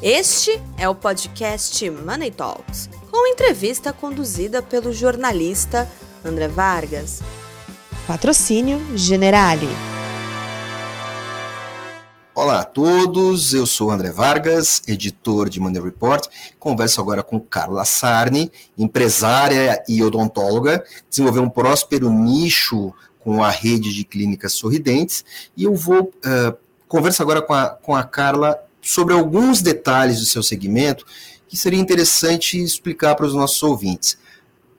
Este é o podcast Money Talks, com entrevista conduzida pelo jornalista André Vargas. Patrocínio Generali. Olá a todos, eu sou André Vargas, editor de Money Report. Converso agora com Carla Sarni, empresária e odontóloga, desenvolveu um próspero nicho com a rede de clínicas sorridentes. E eu vou uh, conversar agora com a, com a Carla sobre alguns detalhes do seu segmento que seria interessante explicar para os nossos ouvintes.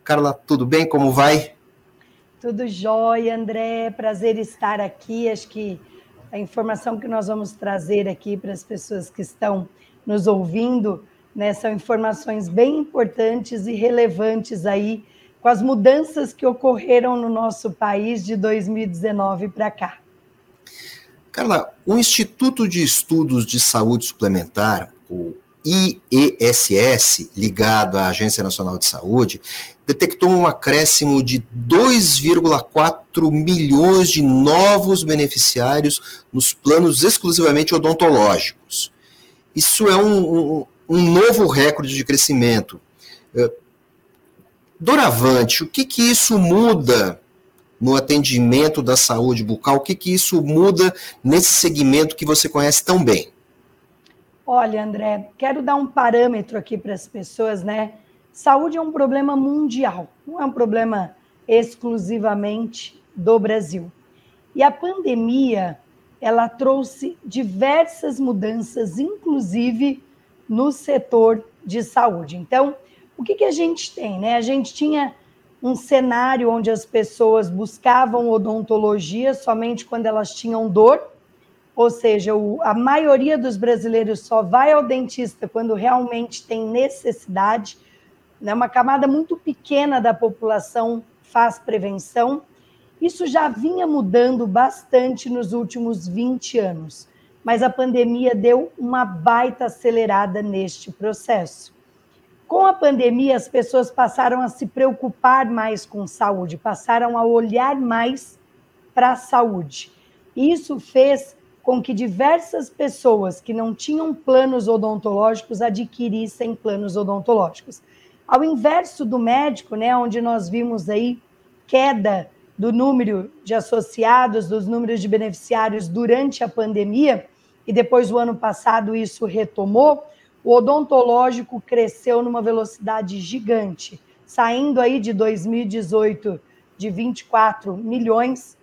Carla, tudo bem? Como vai? Tudo jóia, André. Prazer estar aqui. Acho que a informação que nós vamos trazer aqui para as pessoas que estão nos ouvindo né, são informações bem importantes e relevantes aí com as mudanças que ocorreram no nosso país de 2019 para cá. Carla, o Instituto de Estudos de Saúde Suplementar, o IESS, ligado à Agência Nacional de Saúde, detectou um acréscimo de 2,4 milhões de novos beneficiários nos planos exclusivamente odontológicos. Isso é um, um, um novo recorde de crescimento. Eh, Doravante, o que, que isso muda no atendimento da saúde bucal? O que, que isso muda nesse segmento que você conhece tão bem? Olha, André, quero dar um parâmetro aqui para as pessoas, né? Saúde é um problema mundial, não é um problema exclusivamente do Brasil. E a pandemia, ela trouxe diversas mudanças, inclusive no setor de saúde. Então, o que, que a gente tem? Né? A gente tinha um cenário onde as pessoas buscavam odontologia somente quando elas tinham dor, ou seja, o, a maioria dos brasileiros só vai ao dentista quando realmente tem necessidade. Né? Uma camada muito pequena da população faz prevenção. Isso já vinha mudando bastante nos últimos 20 anos, mas a pandemia deu uma baita acelerada neste processo. Com a pandemia, as pessoas passaram a se preocupar mais com saúde, passaram a olhar mais para a saúde. Isso fez com que diversas pessoas que não tinham planos odontológicos adquirissem planos odontológicos. Ao inverso do médico, né, onde nós vimos aí queda do número de associados, dos números de beneficiários durante a pandemia, e depois o ano passado isso retomou, o odontológico cresceu numa velocidade gigante, saindo aí de 2018 de 24 milhões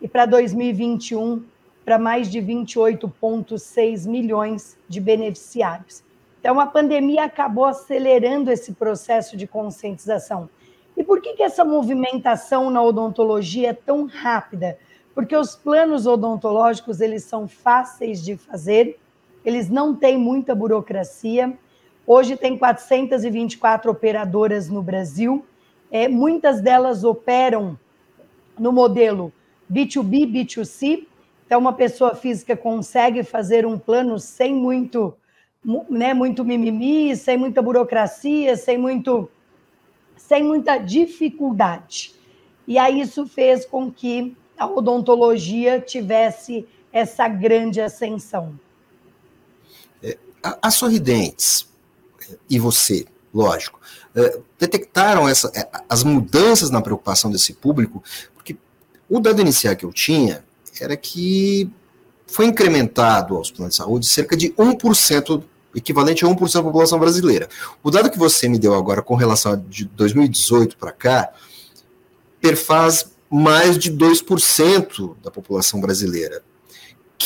e para 2021 para mais de 28,6 milhões de beneficiários. Então, a pandemia acabou acelerando esse processo de conscientização. E por que, que essa movimentação na odontologia é tão rápida? Porque os planos odontológicos eles são fáceis de fazer, eles não têm muita burocracia. Hoje tem 424 operadoras no Brasil, é, muitas delas operam no modelo B2B, B2C. Então, uma pessoa física consegue fazer um plano sem muito, né, muito mimimi, sem muita burocracia, sem, muito, sem muita dificuldade. E aí isso fez com que a odontologia tivesse essa grande ascensão as sorridentes e você, lógico, é, detectaram essa, é, as mudanças na preocupação desse público, porque o dado inicial que eu tinha era que foi incrementado aos planos de saúde cerca de 1%, equivalente a 1% da população brasileira. O dado que você me deu agora com relação a de 2018 para cá, perfaz mais de 2% da população brasileira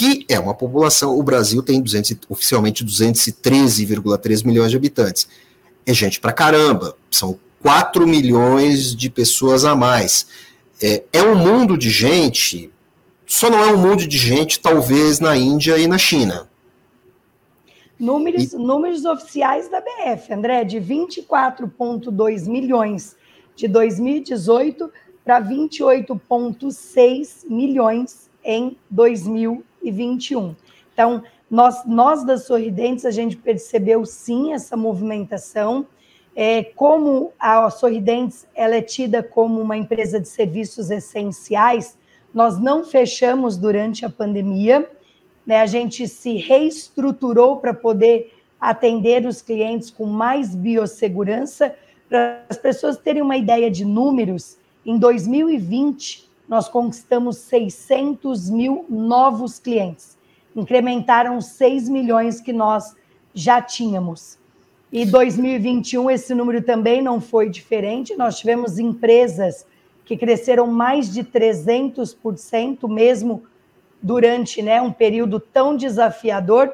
que é uma população, o Brasil tem 200, oficialmente 213,3 milhões de habitantes. É gente pra caramba, são 4 milhões de pessoas a mais. É, é um mundo de gente, só não é um mundo de gente, talvez, na Índia e na China. Números, e... números oficiais da BF, André, de 24,2 milhões de 2018 para 28,6 milhões em 2020. 2021. Então, nós, nós das Sorridentes, a gente percebeu sim essa movimentação. É, como a Sorridentes ela é tida como uma empresa de serviços essenciais, nós não fechamos durante a pandemia, né? a gente se reestruturou para poder atender os clientes com mais biossegurança. Para as pessoas terem uma ideia de números, em 2020, nós conquistamos 600 mil novos clientes. Incrementaram 6 milhões que nós já tínhamos. E 2021 esse número também não foi diferente. Nós tivemos empresas que cresceram mais de 300%, mesmo durante né, um período tão desafiador.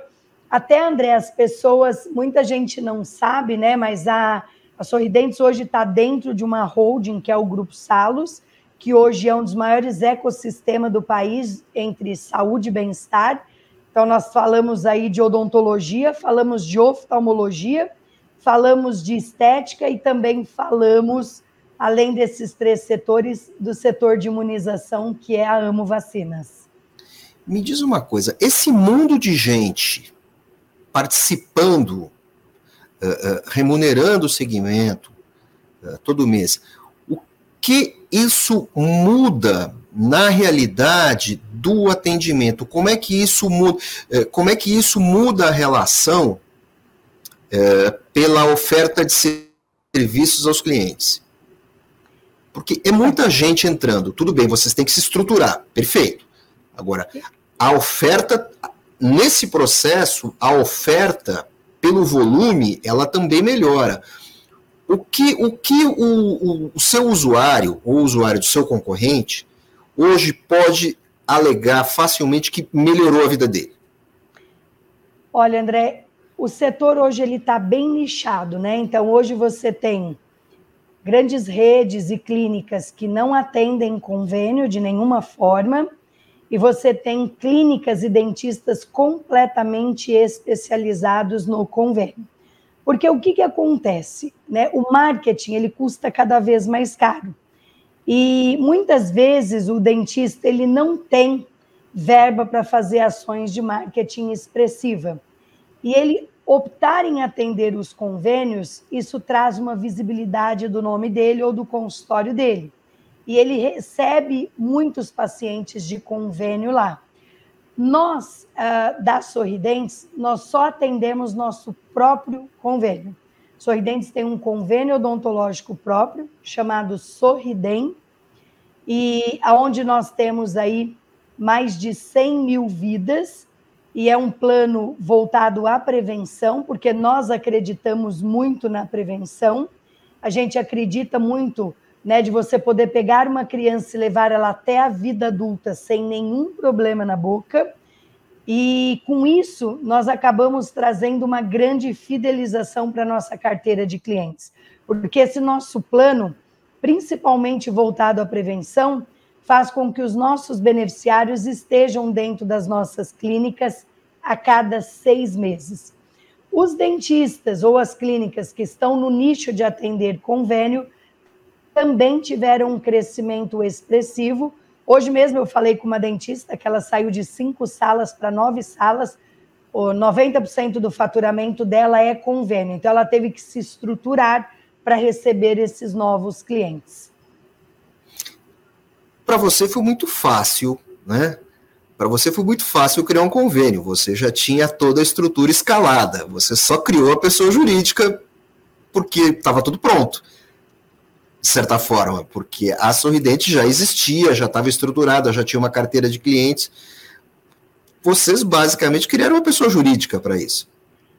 Até, André, as pessoas, muita gente não sabe, né? Mas a, a Sorridentes hoje está dentro de uma holding, que é o Grupo Salos, que hoje é um dos maiores ecossistemas do país entre saúde e bem-estar. Então, nós falamos aí de odontologia, falamos de oftalmologia, falamos de estética e também falamos, além desses três setores, do setor de imunização, que é a Amo Vacinas. Me diz uma coisa, esse mundo de gente participando, uh, uh, remunerando o segmento uh, todo mês, o que isso muda na realidade do atendimento? Como é que isso muda, como é que isso muda a relação é, pela oferta de serviços aos clientes. Porque é muita gente entrando. Tudo bem, vocês têm que se estruturar, perfeito. Agora, a oferta, nesse processo, a oferta, pelo volume, ela também melhora. O que o, que o, o, o seu usuário, ou usuário do seu concorrente, hoje pode alegar facilmente que melhorou a vida dele? Olha, André, o setor hoje ele está bem nichado, né? Então hoje você tem grandes redes e clínicas que não atendem convênio de nenhuma forma, e você tem clínicas e dentistas completamente especializados no convênio. Porque o que, que acontece? Né? O marketing ele custa cada vez mais caro. E muitas vezes o dentista ele não tem verba para fazer ações de marketing expressiva e ele optar em atender os convênios, isso traz uma visibilidade do nome dele ou do consultório dele. E ele recebe muitos pacientes de convênio lá. Nós, uh, da Sorridentes, nós só atendemos nosso próprio convênio. Sorridentes tem um convênio odontológico próprio, chamado Sorridem, e aonde nós temos aí mais de 100 mil vidas e é um plano voltado à prevenção, porque nós acreditamos muito na prevenção. A gente acredita muito né, de você poder pegar uma criança e levar ela até a vida adulta sem nenhum problema na boca. E com isso, nós acabamos trazendo uma grande fidelização para a nossa carteira de clientes. Porque esse nosso plano, principalmente voltado à prevenção, faz com que os nossos beneficiários estejam dentro das nossas clínicas a cada seis meses. Os dentistas ou as clínicas que estão no nicho de atender convênio também tiveram um crescimento expressivo. Hoje mesmo eu falei com uma dentista que ela saiu de cinco salas para nove salas. O 90% do faturamento dela é convênio, então ela teve que se estruturar para receber esses novos clientes para você foi muito fácil, né? Para você foi muito fácil criar um convênio, você já tinha toda a estrutura escalada, você só criou a pessoa jurídica porque estava tudo pronto, de certa forma, porque a Sorridente já existia, já estava estruturada, já tinha uma carteira de clientes. Vocês basicamente criaram uma pessoa jurídica para isso.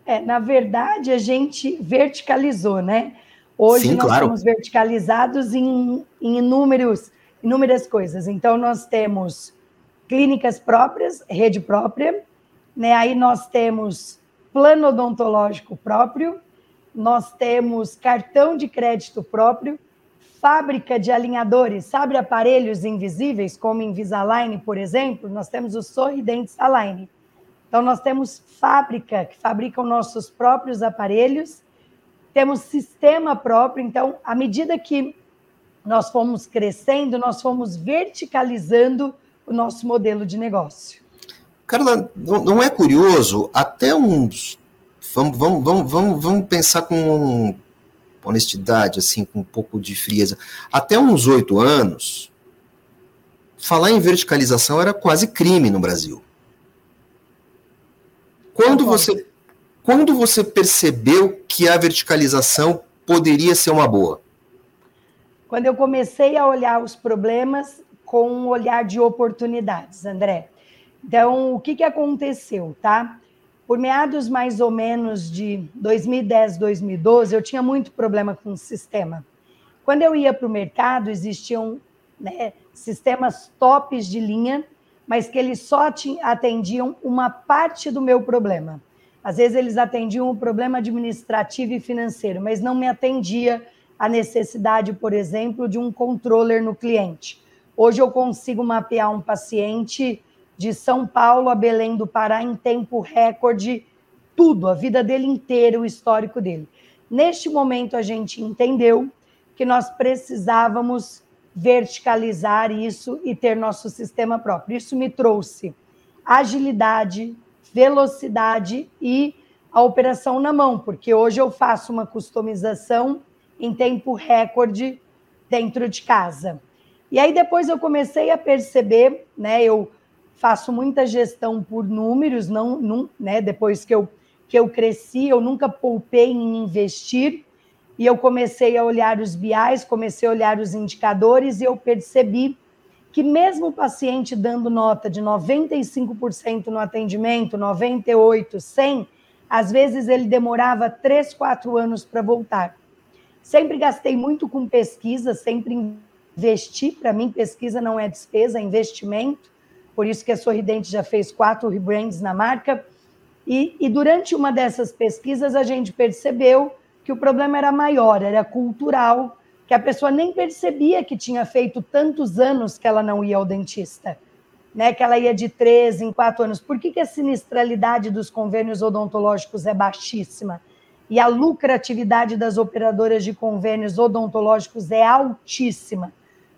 É, na verdade, a gente verticalizou, né? Hoje Sim, nós claro. estamos verticalizados em, em inúmeros inúmeras coisas. Então, nós temos clínicas próprias, rede própria, né? aí nós temos plano odontológico próprio, nós temos cartão de crédito próprio, fábrica de alinhadores, sabe aparelhos invisíveis, como Invisalign, por exemplo? Nós temos o Sorridentes Align. Então, nós temos fábrica que fabricam nossos próprios aparelhos, temos sistema próprio. Então, à medida que nós fomos crescendo, nós fomos verticalizando o nosso modelo de negócio. Carla, não é curioso? Até uns. Vamos, vamos, vamos, vamos, vamos pensar com honestidade, assim, com um pouco de frieza. Até uns oito anos, falar em verticalização era quase crime no Brasil. Quando você, quando você percebeu que a verticalização poderia ser uma boa? Quando eu comecei a olhar os problemas com um olhar de oportunidades, André. Então, o que, que aconteceu, tá? Por meados mais ou menos de 2010, 2012, eu tinha muito problema com o sistema. Quando eu ia para o mercado, existiam né, sistemas tops de linha, mas que eles só atendiam uma parte do meu problema. Às vezes eles atendiam o problema administrativo e financeiro, mas não me atendia a necessidade, por exemplo, de um controller no cliente. Hoje eu consigo mapear um paciente de São Paulo a Belém do Pará em tempo recorde, tudo, a vida dele inteira, o histórico dele. Neste momento a gente entendeu que nós precisávamos verticalizar isso e ter nosso sistema próprio. Isso me trouxe agilidade, velocidade e a operação na mão, porque hoje eu faço uma customização em tempo recorde dentro de casa. E aí depois eu comecei a perceber, né, eu faço muita gestão por números, não, não né, depois que eu que eu cresci, eu nunca poupei em investir, e eu comecei a olhar os BIs, comecei a olhar os indicadores e eu percebi que mesmo o paciente dando nota de 95% no atendimento, 98, 100, às vezes ele demorava 3, 4 anos para voltar. Sempre gastei muito com pesquisa, sempre investi, para mim pesquisa não é despesa, é investimento, por isso que a Sorridente já fez quatro rebrands na marca, e, e durante uma dessas pesquisas a gente percebeu que o problema era maior, era cultural, que a pessoa nem percebia que tinha feito tantos anos que ela não ia ao dentista, né? Que ela ia de três em quatro anos. Por que, que a sinistralidade dos convênios odontológicos é baixíssima? E a lucratividade das operadoras de convênios odontológicos é altíssima,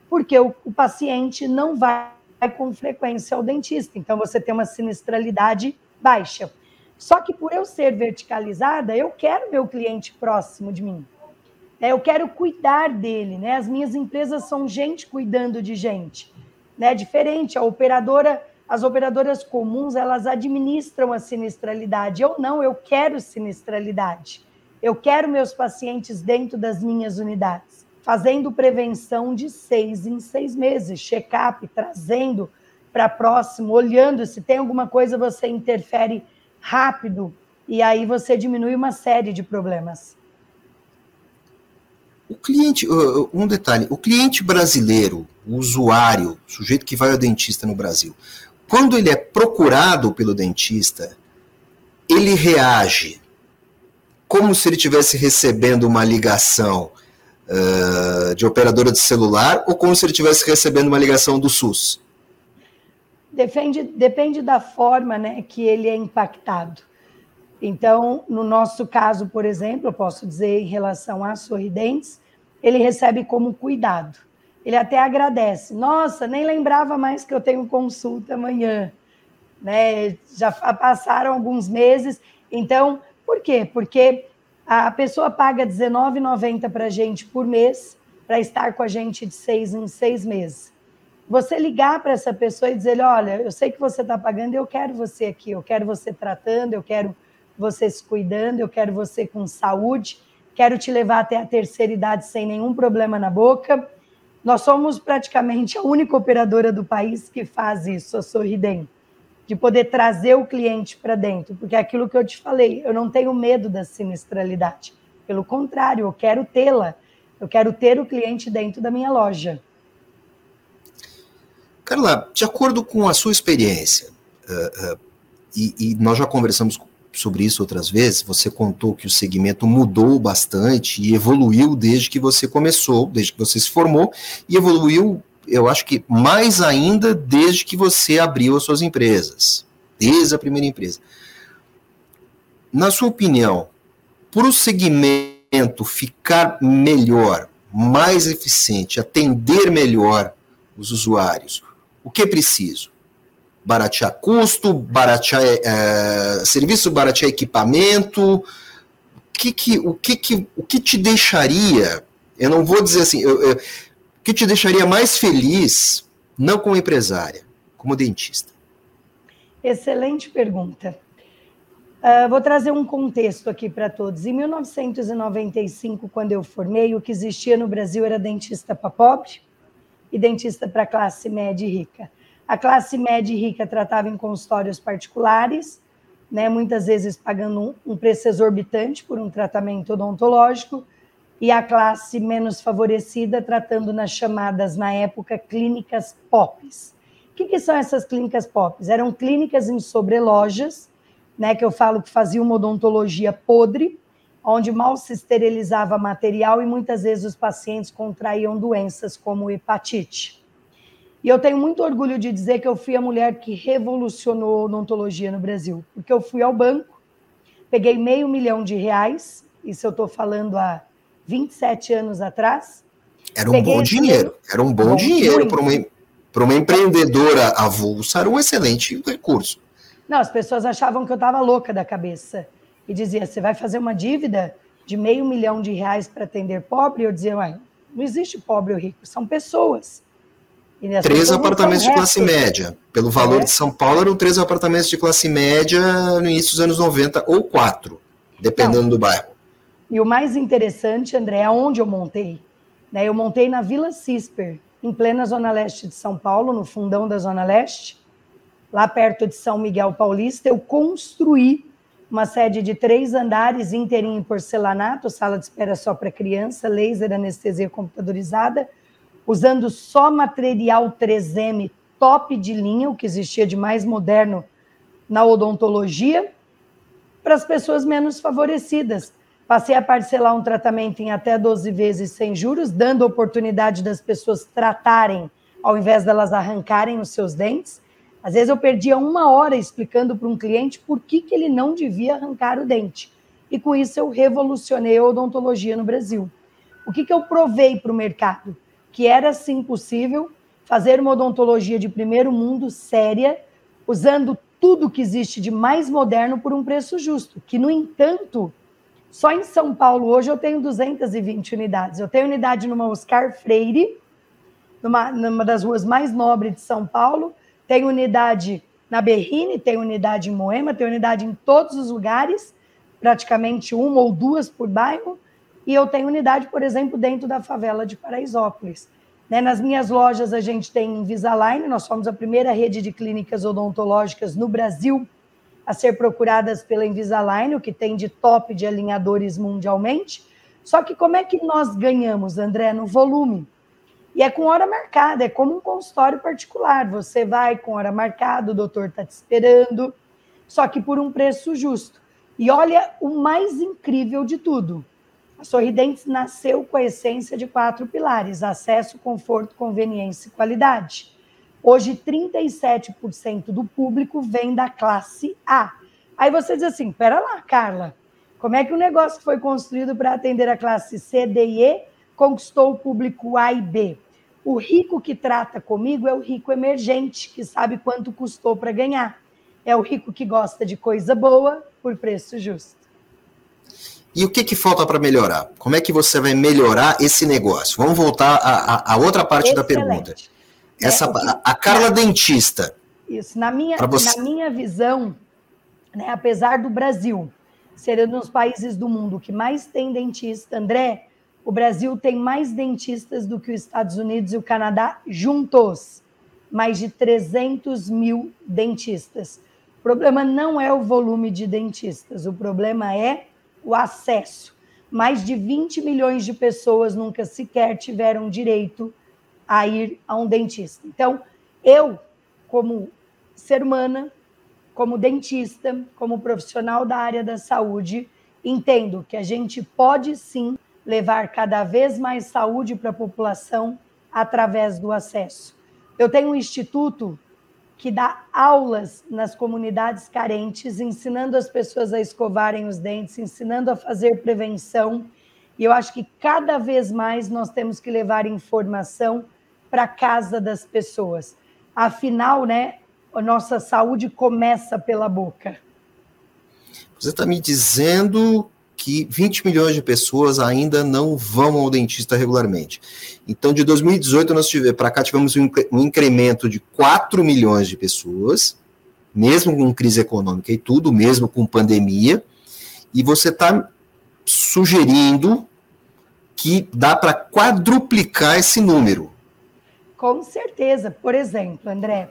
porque o, o paciente não vai com frequência ao dentista, então você tem uma sinistralidade baixa. Só que por eu ser verticalizada, eu quero meu cliente próximo de mim. É, eu quero cuidar dele, né? As minhas empresas são gente cuidando de gente, né? Diferente a operadora, as operadoras comuns, elas administram a sinistralidade. Eu não, eu quero sinistralidade. Eu quero meus pacientes dentro das minhas unidades, fazendo prevenção de seis em seis meses, check-up, trazendo para próximo, olhando se tem alguma coisa você interfere rápido, e aí você diminui uma série de problemas. O cliente, um detalhe, o cliente brasileiro, o usuário, o sujeito que vai ao dentista no Brasil, quando ele é procurado pelo dentista, ele reage como se ele estivesse recebendo uma ligação uh, de operadora de celular ou como se ele estivesse recebendo uma ligação do SUS? Depende, depende da forma né, que ele é impactado. Então, no nosso caso, por exemplo, eu posso dizer em relação a sorridentes, ele recebe como cuidado. Ele até agradece. Nossa, nem lembrava mais que eu tenho consulta amanhã. Né? Já passaram alguns meses. Então, por quê? Porque a pessoa paga R$19,90 para a gente por mês para estar com a gente de seis em seis meses você ligar para essa pessoa e dizer: olha, eu sei que você está pagando, eu quero você aqui, eu quero você tratando, eu quero você se cuidando, eu quero você com saúde, quero te levar até a terceira idade sem nenhum problema na boca. Nós somos praticamente a única operadora do país que faz isso, a Sorridem, de poder trazer o cliente para dentro, porque é aquilo que eu te falei, eu não tenho medo da sinistralidade. Pelo contrário, eu quero tê-la. Eu quero ter o cliente dentro da minha loja. Carla, de acordo com a sua experiência, uh, uh, e, e, nós já conversamos sobre isso outras vezes, você contou que o segmento mudou bastante e evoluiu desde que você começou, desde que você se formou, e evoluiu, eu acho que mais ainda desde que você abriu as suas empresas, desde a primeira empresa. Na sua opinião, para o segmento ficar melhor, mais eficiente, atender melhor os usuários, o que é preciso? Baratear custo, baratear é, serviço, baratear equipamento. O que, que, o, que, que, o que te deixaria, eu não vou dizer assim, eu, eu, o que te deixaria mais feliz, não como empresária, como dentista? Excelente pergunta. Uh, vou trazer um contexto aqui para todos. Em 1995, quando eu formei, o que existia no Brasil era dentista para pobre e dentista para classe média e rica. A classe média e rica tratava em consultórios particulares, né, muitas vezes pagando um, um preço exorbitante por um tratamento odontológico, e a classe menos favorecida tratando nas chamadas, na época, clínicas POPs. O que, que são essas clínicas POPs? Eram clínicas em sobrelojas, né, que eu falo que fazia uma odontologia podre, onde mal se esterilizava material e muitas vezes os pacientes contraíam doenças como hepatite. E eu tenho muito orgulho de dizer que eu fui a mulher que revolucionou a odontologia no Brasil, porque eu fui ao banco, peguei meio milhão de reais, isso eu estou falando há 27 anos atrás. Era um bom dinheiro, era um bom, bom dinheiro para uma, uma empreendedora avulsa, era um excelente recurso. Não, as pessoas achavam que eu estava louca da cabeça. E dizia, você vai fazer uma dívida de meio milhão de reais para atender pobre? Eu dizia, uai, não existe pobre ou rico, são pessoas. Três apartamentos de classe média. Pelo valor é. de São Paulo, eram três apartamentos de classe média no início dos anos 90, ou quatro, dependendo não. do bairro. E o mais interessante, André, é onde eu montei. Né? Eu montei na Vila Cisper, em plena Zona Leste de São Paulo, no fundão da Zona Leste lá perto de São Miguel Paulista, eu construí uma sede de três andares, inteirinho em porcelanato, sala de espera só para criança, laser, anestesia computadorizada, usando só material 3M top de linha, o que existia de mais moderno na odontologia, para as pessoas menos favorecidas. Passei a parcelar um tratamento em até 12 vezes sem juros, dando oportunidade das pessoas tratarem ao invés delas arrancarem os seus dentes. Às vezes eu perdia uma hora explicando para um cliente por que, que ele não devia arrancar o dente. E com isso eu revolucionei a odontologia no Brasil. O que, que eu provei para o mercado? Que era sim possível fazer uma odontologia de primeiro mundo séria, usando tudo que existe de mais moderno por um preço justo. Que, no entanto, só em São Paulo hoje eu tenho 220 unidades. Eu tenho unidade numa Oscar Freire, numa, numa das ruas mais nobres de São Paulo, tem unidade na Berrine, tem unidade em Moema, tem unidade em todos os lugares, praticamente uma ou duas por bairro. E eu tenho unidade, por exemplo, dentro da favela de Paraisópolis. Né? Nas minhas lojas, a gente tem Invisalign, nós somos a primeira rede de clínicas odontológicas no Brasil a ser procuradas pela Invisalign, o que tem de top de alinhadores mundialmente. Só que como é que nós ganhamos, André? No volume. E é com hora marcada, é como um consultório particular. Você vai com hora marcada, o doutor está te esperando, só que por um preço justo. E olha o mais incrível de tudo. A Sorridentes nasceu com a essência de quatro pilares: acesso, conforto, conveniência e qualidade. Hoje, 37% do público vem da classe A. Aí você diz assim: pera lá, Carla, como é que o negócio foi construído para atender a classe C, D e E conquistou o público A e B? O rico que trata comigo é o rico emergente, que sabe quanto custou para ganhar. É o rico que gosta de coisa boa por preço justo. E o que, que falta para melhorar? Como é que você vai melhorar esse negócio? Vamos voltar à, à outra parte Excelente. da pergunta. Essa, é, a Carla Dentista. Isso, na minha, você... na minha visão, né, apesar do Brasil ser um dos países do mundo que mais tem dentista, André, o Brasil tem mais dentistas do que os Estados Unidos e o Canadá juntos. Mais de 300 mil dentistas. O problema não é o volume de dentistas, o problema é o acesso. Mais de 20 milhões de pessoas nunca sequer tiveram direito a ir a um dentista. Então, eu, como ser humana, como dentista, como profissional da área da saúde, entendo que a gente pode sim levar cada vez mais saúde para a população através do acesso. Eu tenho um instituto que dá aulas nas comunidades carentes, ensinando as pessoas a escovarem os dentes, ensinando a fazer prevenção. E eu acho que cada vez mais nós temos que levar informação para casa das pessoas. Afinal, né, a nossa saúde começa pela boca. Você está me dizendo que 20 milhões de pessoas ainda não vão ao dentista regularmente. Então, de 2018 nós tivemos para cá tivemos um, incremento de 4 milhões de pessoas, mesmo com crise econômica e tudo, mesmo com pandemia, e você está sugerindo que dá para quadruplicar esse número. Com certeza. Por exemplo, André,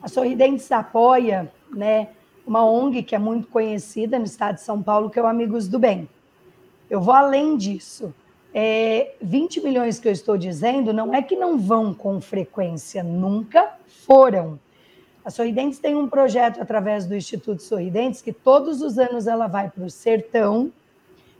a Sorridentes apoia né, uma ONG que é muito conhecida no estado de São Paulo, que é o Amigos do Bem. Eu vou além disso. É, 20 milhões que eu estou dizendo não é que não vão com frequência, nunca foram. A Sorridentes tem um projeto através do Instituto Sorridentes que todos os anos ela vai para o sertão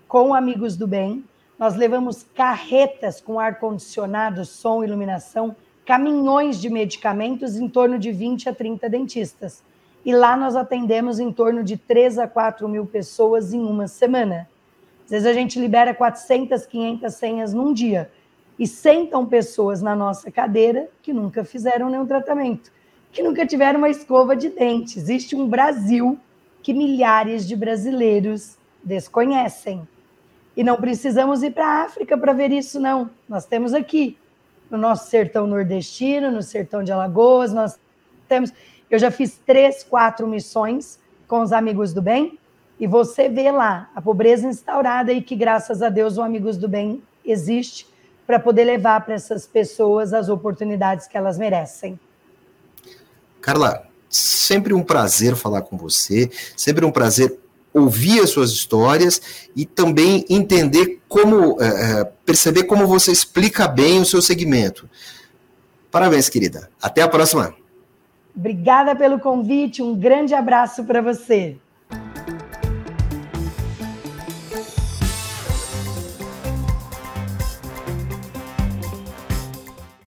com Amigos do Bem. Nós levamos carretas com ar-condicionado, som, iluminação, caminhões de medicamentos em torno de 20 a 30 dentistas. E lá nós atendemos em torno de 3 a 4 mil pessoas em uma semana. Às vezes a gente libera 400, 500 senhas num dia. E sentam pessoas na nossa cadeira que nunca fizeram nenhum tratamento, que nunca tiveram uma escova de dente. Existe um Brasil que milhares de brasileiros desconhecem. E não precisamos ir para a África para ver isso, não. Nós temos aqui, no nosso sertão nordestino, no sertão de Alagoas, nós temos. Eu já fiz três, quatro missões com os amigos do bem, e você vê lá a pobreza instaurada e que, graças a Deus, o Amigos do Bem existe para poder levar para essas pessoas as oportunidades que elas merecem. Carla, sempre um prazer falar com você, sempre um prazer ouvir as suas histórias e também entender como, é, perceber como você explica bem o seu segmento. Parabéns, querida. Até a próxima. Obrigada pelo convite, um grande abraço para você.